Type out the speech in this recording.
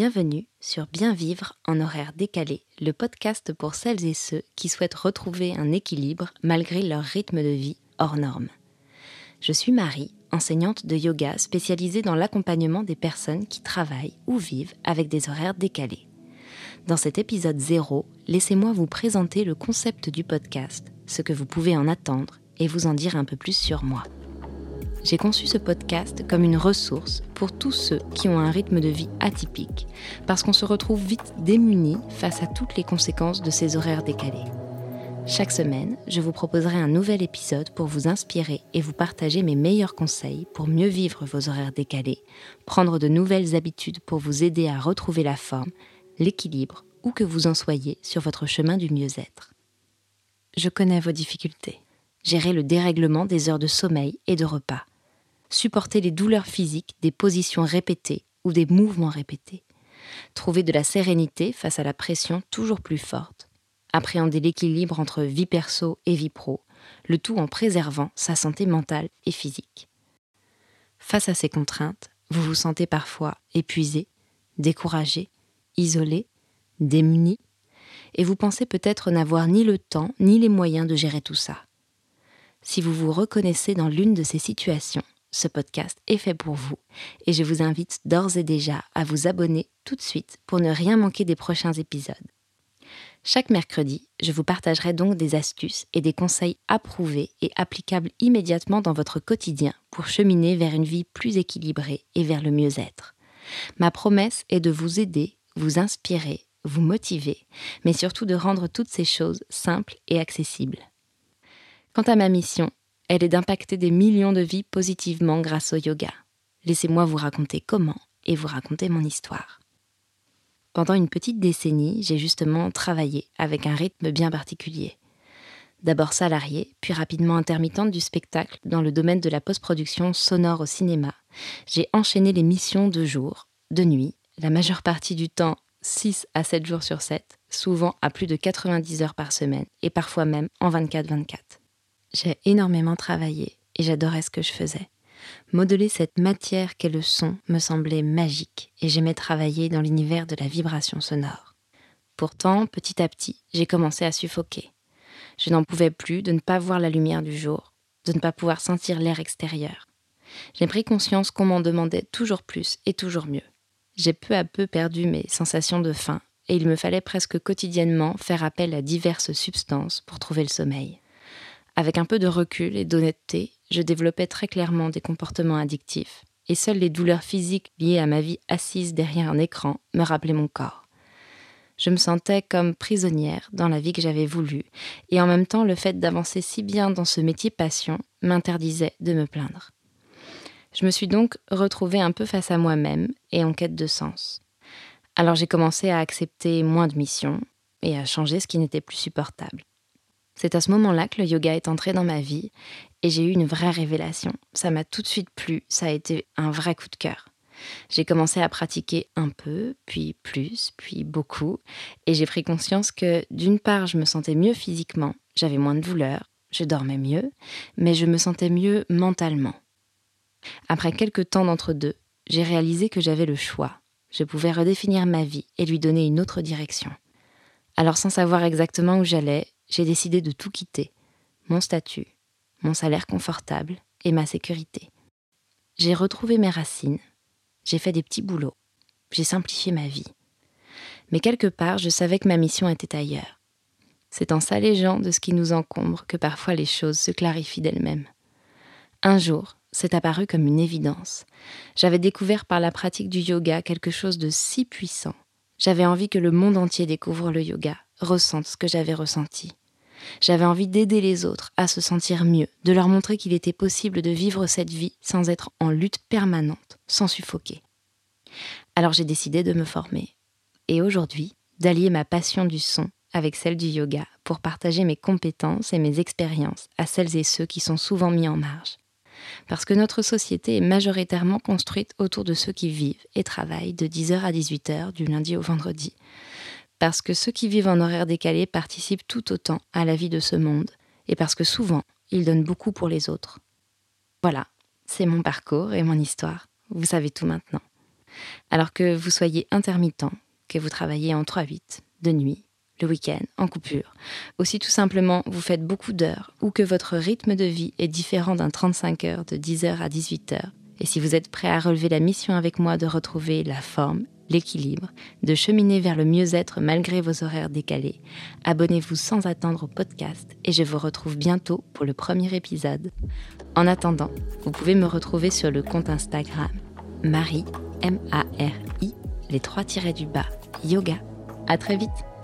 Bienvenue sur Bien vivre en horaire décalé, le podcast pour celles et ceux qui souhaitent retrouver un équilibre malgré leur rythme de vie hors norme. Je suis Marie, enseignante de yoga spécialisée dans l'accompagnement des personnes qui travaillent ou vivent avec des horaires décalés. Dans cet épisode 0, laissez-moi vous présenter le concept du podcast, ce que vous pouvez en attendre et vous en dire un peu plus sur moi. J'ai conçu ce podcast comme une ressource pour tous ceux qui ont un rythme de vie atypique, parce qu'on se retrouve vite démuni face à toutes les conséquences de ces horaires décalés. Chaque semaine, je vous proposerai un nouvel épisode pour vous inspirer et vous partager mes meilleurs conseils pour mieux vivre vos horaires décalés, prendre de nouvelles habitudes pour vous aider à retrouver la forme, l'équilibre, où que vous en soyez sur votre chemin du mieux-être. Je connais vos difficultés gérer le dérèglement des heures de sommeil et de repas, supporter les douleurs physiques des positions répétées ou des mouvements répétés, trouver de la sérénité face à la pression toujours plus forte, appréhender l'équilibre entre vie perso et vie pro, le tout en préservant sa santé mentale et physique. Face à ces contraintes, vous vous sentez parfois épuisé, découragé, isolé, démuni, et vous pensez peut-être n'avoir ni le temps ni les moyens de gérer tout ça. Si vous vous reconnaissez dans l'une de ces situations, ce podcast est fait pour vous et je vous invite d'ores et déjà à vous abonner tout de suite pour ne rien manquer des prochains épisodes. Chaque mercredi, je vous partagerai donc des astuces et des conseils approuvés et applicables immédiatement dans votre quotidien pour cheminer vers une vie plus équilibrée et vers le mieux-être. Ma promesse est de vous aider, vous inspirer, vous motiver, mais surtout de rendre toutes ces choses simples et accessibles. Quant à ma mission, elle est d'impacter des millions de vies positivement grâce au yoga. Laissez-moi vous raconter comment et vous raconter mon histoire. Pendant une petite décennie, j'ai justement travaillé avec un rythme bien particulier. D'abord salariée, puis rapidement intermittente du spectacle dans le domaine de la post-production sonore au cinéma, j'ai enchaîné les missions de jour, de nuit, la majeure partie du temps 6 à 7 jours sur 7, souvent à plus de 90 heures par semaine et parfois même en 24-24. J'ai énormément travaillé et j'adorais ce que je faisais. Modeler cette matière qu'est le son me semblait magique et j'aimais travailler dans l'univers de la vibration sonore. Pourtant, petit à petit, j'ai commencé à suffoquer. Je n'en pouvais plus de ne pas voir la lumière du jour, de ne pas pouvoir sentir l'air extérieur. J'ai pris conscience qu'on m'en demandait toujours plus et toujours mieux. J'ai peu à peu perdu mes sensations de faim et il me fallait presque quotidiennement faire appel à diverses substances pour trouver le sommeil. Avec un peu de recul et d'honnêteté, je développais très clairement des comportements addictifs, et seules les douleurs physiques liées à ma vie assise derrière un écran me rappelaient mon corps. Je me sentais comme prisonnière dans la vie que j'avais voulu, et en même temps le fait d'avancer si bien dans ce métier passion m'interdisait de me plaindre. Je me suis donc retrouvée un peu face à moi-même et en quête de sens. Alors j'ai commencé à accepter moins de missions et à changer ce qui n'était plus supportable. C'est à ce moment-là que le yoga est entré dans ma vie et j'ai eu une vraie révélation. Ça m'a tout de suite plu, ça a été un vrai coup de cœur. J'ai commencé à pratiquer un peu, puis plus, puis beaucoup, et j'ai pris conscience que d'une part, je me sentais mieux physiquement, j'avais moins de douleurs, je dormais mieux, mais je me sentais mieux mentalement. Après quelques temps d'entre deux, j'ai réalisé que j'avais le choix. Je pouvais redéfinir ma vie et lui donner une autre direction. Alors sans savoir exactement où j'allais, j'ai décidé de tout quitter, mon statut, mon salaire confortable et ma sécurité. J'ai retrouvé mes racines, j'ai fait des petits boulots, j'ai simplifié ma vie. Mais quelque part, je savais que ma mission était ailleurs. C'est en s'allégeant de ce qui nous encombre que parfois les choses se clarifient d'elles-mêmes. Un jour, c'est apparu comme une évidence. J'avais découvert par la pratique du yoga quelque chose de si puissant. J'avais envie que le monde entier découvre le yoga, ressente ce que j'avais ressenti. J'avais envie d'aider les autres à se sentir mieux, de leur montrer qu'il était possible de vivre cette vie sans être en lutte permanente, sans suffoquer. Alors j'ai décidé de me former. Et aujourd'hui, d'allier ma passion du son avec celle du yoga pour partager mes compétences et mes expériences à celles et ceux qui sont souvent mis en marge. Parce que notre société est majoritairement construite autour de ceux qui vivent et travaillent de 10h à 18h du lundi au vendredi, parce que ceux qui vivent en horaire décalé participent tout autant à la vie de ce monde, et parce que souvent, ils donnent beaucoup pour les autres. Voilà, c'est mon parcours et mon histoire. Vous savez tout maintenant. Alors que vous soyez intermittent, que vous travaillez en 3-8, de nuit, le week-end, en coupure, aussi tout simplement vous faites beaucoup d'heures ou que votre rythme de vie est différent d'un 35 heures de 10h à 18h, et si vous êtes prêt à relever la mission avec moi de retrouver la forme, l'équilibre, de cheminer vers le mieux-être malgré vos horaires décalés, abonnez-vous sans attendre au podcast et je vous retrouve bientôt pour le premier épisode. En attendant, vous pouvez me retrouver sur le compte Instagram Marie, M-A-R-I, les trois tirets du bas, yoga. À très vite!